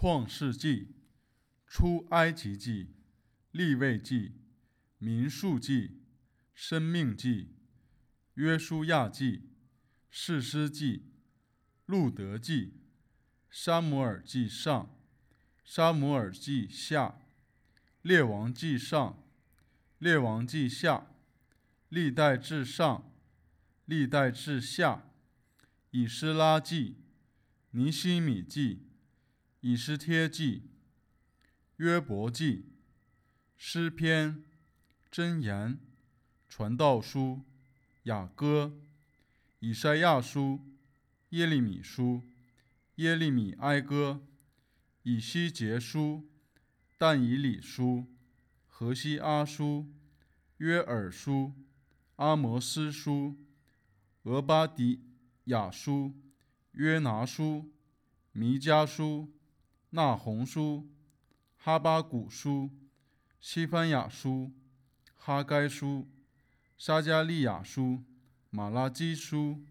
创世纪、出埃及记、立位记、民数记、生命记、约书亚记、士师记、路德记、沙摩尔记上、沙摩尔记下、列王记上、列王记下、历代至上、历代至下、以斯拉记、尼希米记。以斯帖记、约伯记、诗篇、箴言、传道书、雅歌、以赛亚书、耶利米书、耶利米哀歌、以西结书、但以理书、何西阿书、约珥书、阿摩斯书、俄巴底亚书、约拿书、弥迦书。纳红书、哈巴古书、西班牙书、哈该书、沙加利亚书、马拉基书、